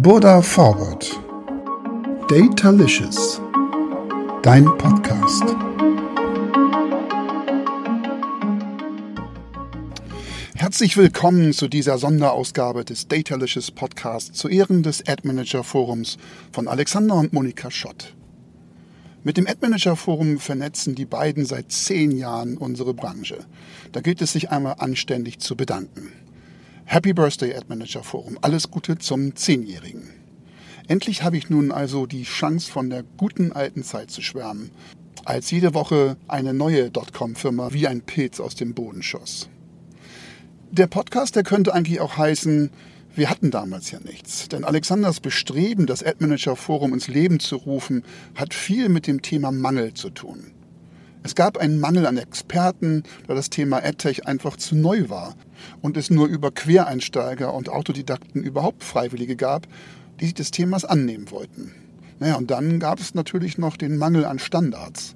Burda Forward. Datalicious. Dein Podcast. Herzlich willkommen zu dieser Sonderausgabe des Datalicious Podcasts zu Ehren des Ad Manager Forums von Alexander und Monika Schott. Mit dem Ad Manager Forum vernetzen die beiden seit zehn Jahren unsere Branche. Da gilt es sich einmal anständig zu bedanken. Happy Birthday Ad Manager Forum. Alles Gute zum Zehnjährigen. Endlich habe ich nun also die Chance, von der guten alten Zeit zu schwärmen, als jede Woche eine neue Dotcom-Firma wie ein Pilz aus dem Boden schoss. Der Podcast, der könnte eigentlich auch heißen, wir hatten damals ja nichts. Denn Alexanders Bestreben, das Ad Manager Forum ins Leben zu rufen, hat viel mit dem Thema Mangel zu tun. Es gab einen Mangel an Experten, da das Thema AdTech einfach zu neu war und es nur über Quereinsteiger und Autodidakten überhaupt Freiwillige gab, die sich des Themas annehmen wollten. Naja, und dann gab es natürlich noch den Mangel an Standards.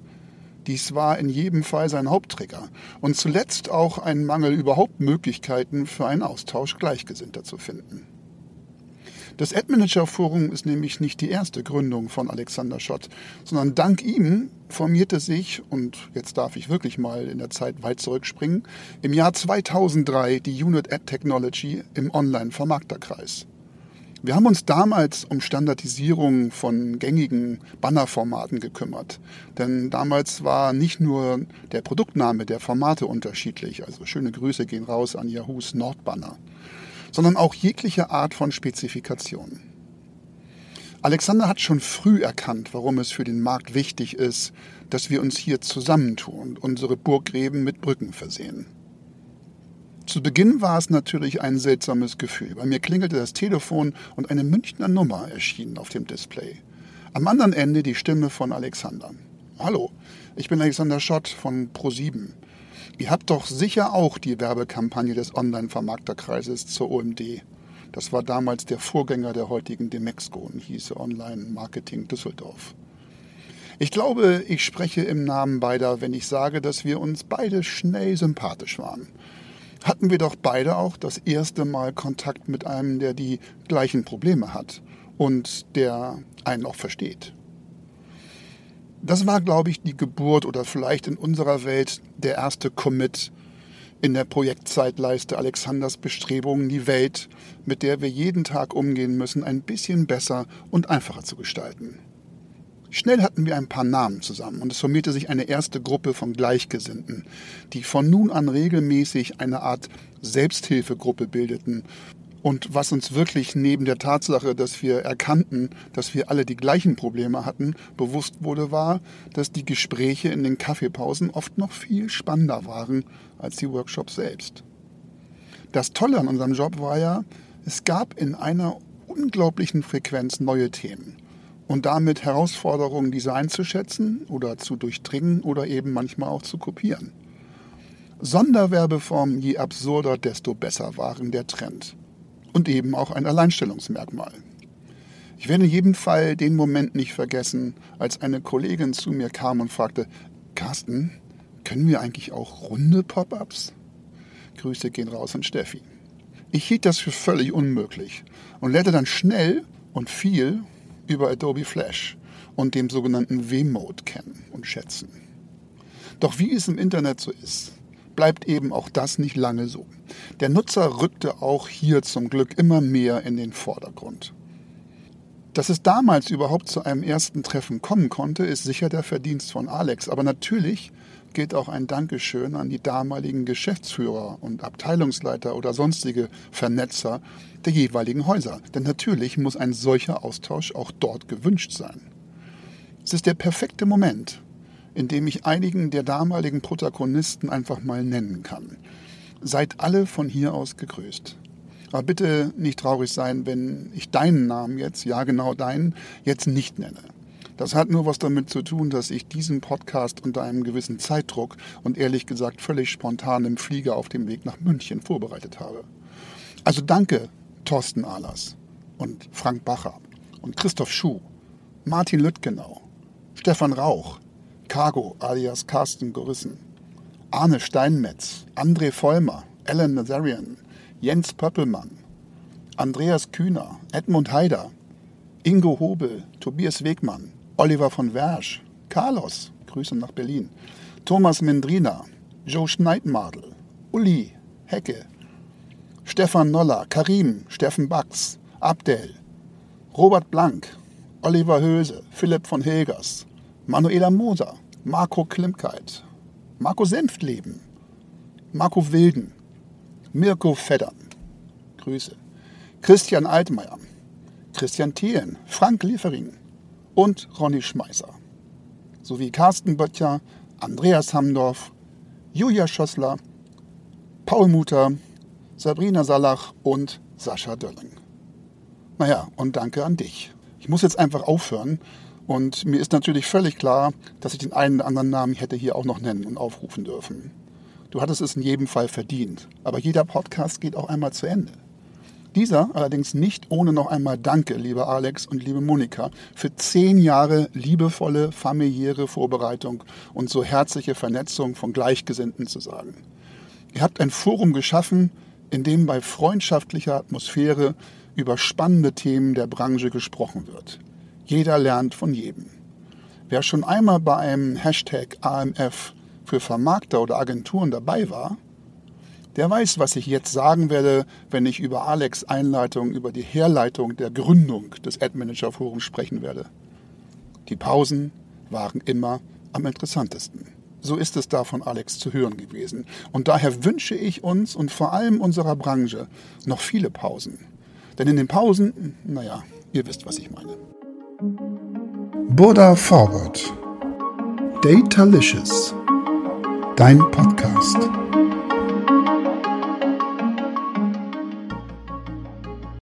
Dies war in jedem Fall sein Haupttrigger und zuletzt auch ein Mangel überhaupt Möglichkeiten für einen Austausch Gleichgesinnter zu finden. Das Ad Manager Forum ist nämlich nicht die erste Gründung von Alexander Schott, sondern dank ihm formierte sich, und jetzt darf ich wirklich mal in der Zeit weit zurückspringen, im Jahr 2003 die Unit Ad Technology im Online-Vermarkterkreis. Wir haben uns damals um Standardisierung von gängigen Bannerformaten gekümmert. Denn damals war nicht nur der Produktname der Formate unterschiedlich, also schöne Grüße gehen raus an Yahoos Nordbanner sondern auch jegliche Art von Spezifikation. Alexander hat schon früh erkannt, warum es für den Markt wichtig ist, dass wir uns hier zusammentun und unsere Burggräben mit Brücken versehen. Zu Beginn war es natürlich ein seltsames Gefühl. Bei mir klingelte das Telefon und eine Münchner Nummer erschien auf dem Display. Am anderen Ende die Stimme von Alexander. Hallo, ich bin Alexander Schott von Pro7. Ihr habt doch sicher auch die Werbekampagne des Online-Vermarkterkreises zur OMD. Das war damals der Vorgänger der heutigen Demexco und hieß Online Marketing Düsseldorf. Ich glaube, ich spreche im Namen beider, wenn ich sage, dass wir uns beide schnell sympathisch waren. Hatten wir doch beide auch das erste Mal Kontakt mit einem, der die gleichen Probleme hat und der einen auch versteht. Das war, glaube ich, die Geburt oder vielleicht in unserer Welt der erste Commit in der Projektzeitleiste Alexanders Bestrebungen, die Welt, mit der wir jeden Tag umgehen müssen, ein bisschen besser und einfacher zu gestalten. Schnell hatten wir ein paar Namen zusammen und es formierte sich eine erste Gruppe von Gleichgesinnten, die von nun an regelmäßig eine Art Selbsthilfegruppe bildeten und was uns wirklich neben der Tatsache, dass wir erkannten, dass wir alle die gleichen Probleme hatten, bewusst wurde, war, dass die Gespräche in den Kaffeepausen oft noch viel spannender waren als die Workshops selbst. Das Tolle an unserem Job war ja, es gab in einer unglaublichen Frequenz neue Themen und damit Herausforderungen, diese einzuschätzen oder zu durchdringen oder eben manchmal auch zu kopieren. Sonderwerbeformen, je absurder, desto besser waren der Trend und eben auch ein Alleinstellungsmerkmal. Ich werde in jedem Fall den Moment nicht vergessen, als eine Kollegin zu mir kam und fragte, Carsten, können wir eigentlich auch runde Pop-ups? Grüße gehen raus an Steffi. Ich hielt das für völlig unmöglich und lernte dann schnell und viel über Adobe Flash und dem sogenannten V-Mode kennen und schätzen. Doch wie es im Internet so ist, bleibt eben auch das nicht lange so. Der Nutzer rückte auch hier zum Glück immer mehr in den Vordergrund. Dass es damals überhaupt zu einem ersten Treffen kommen konnte, ist sicher der Verdienst von Alex. Aber natürlich geht auch ein Dankeschön an die damaligen Geschäftsführer und Abteilungsleiter oder sonstige Vernetzer der jeweiligen Häuser. Denn natürlich muss ein solcher Austausch auch dort gewünscht sein. Es ist der perfekte Moment, indem ich einigen der damaligen Protagonisten einfach mal nennen kann. Seid alle von hier aus gegrüßt. Aber bitte nicht traurig sein, wenn ich deinen Namen jetzt, ja genau deinen, jetzt nicht nenne. Das hat nur was damit zu tun, dass ich diesen Podcast unter einem gewissen Zeitdruck und ehrlich gesagt völlig spontan im Flieger auf dem Weg nach München vorbereitet habe. Also danke, Thorsten Ahlers und Frank Bacher und Christoph Schuh, Martin Lüttgenau, Stefan Rauch, Cargo alias Carsten Gorissen, Arne Steinmetz, André Vollmer, Alan Nazarian, Jens Pöppelmann, Andreas Kühner, Edmund Haider, Ingo Hobel, Tobias Wegmann, Oliver von Wersch, Carlos, Grüße nach Berlin, Thomas Mendrina, Joe Schneidmadel, Uli, Hecke, Stefan Noller, Karim, Steffen Bax, Abdel, Robert Blank, Oliver Höse, Philipp von Hilgers, Manuela Moser, Marco Klimkeit, Marco Senftleben, Marco Wilden, Mirko Feddern, Grüße, Christian Altmaier, Christian Thielen, Frank Liefering und Ronny Schmeißer, sowie Carsten Böttcher, Andreas Hamdorf, Julia Schossler, Paul Mutter, Sabrina Salach und Sascha Dölling. Naja, und danke an dich. Ich muss jetzt einfach aufhören und mir ist natürlich völlig klar, dass ich den einen oder anderen Namen hätte hier auch noch nennen und aufrufen dürfen. Du hattest es in jedem Fall verdient, aber jeder Podcast geht auch einmal zu Ende. Dieser allerdings nicht ohne noch einmal Danke, liebe Alex und liebe Monika, für zehn Jahre liebevolle familiäre Vorbereitung und so herzliche Vernetzung von Gleichgesinnten zu sagen. Ihr habt ein Forum geschaffen, in dem bei freundschaftlicher Atmosphäre über spannende Themen der Branche gesprochen wird. Jeder lernt von jedem. Wer schon einmal bei einem Hashtag AMF für Vermarkter oder Agenturen dabei war, der weiß, was ich jetzt sagen werde, wenn ich über Alex Einleitung, über die Herleitung der Gründung des Ad Manager Forums sprechen werde. Die Pausen waren immer am interessantesten. So ist es da von Alex zu hören gewesen. Und daher wünsche ich uns und vor allem unserer Branche noch viele Pausen. Denn in den Pausen, naja, ihr wisst, was ich meine. Buddha Forward. Datalicious. Dein Podcast.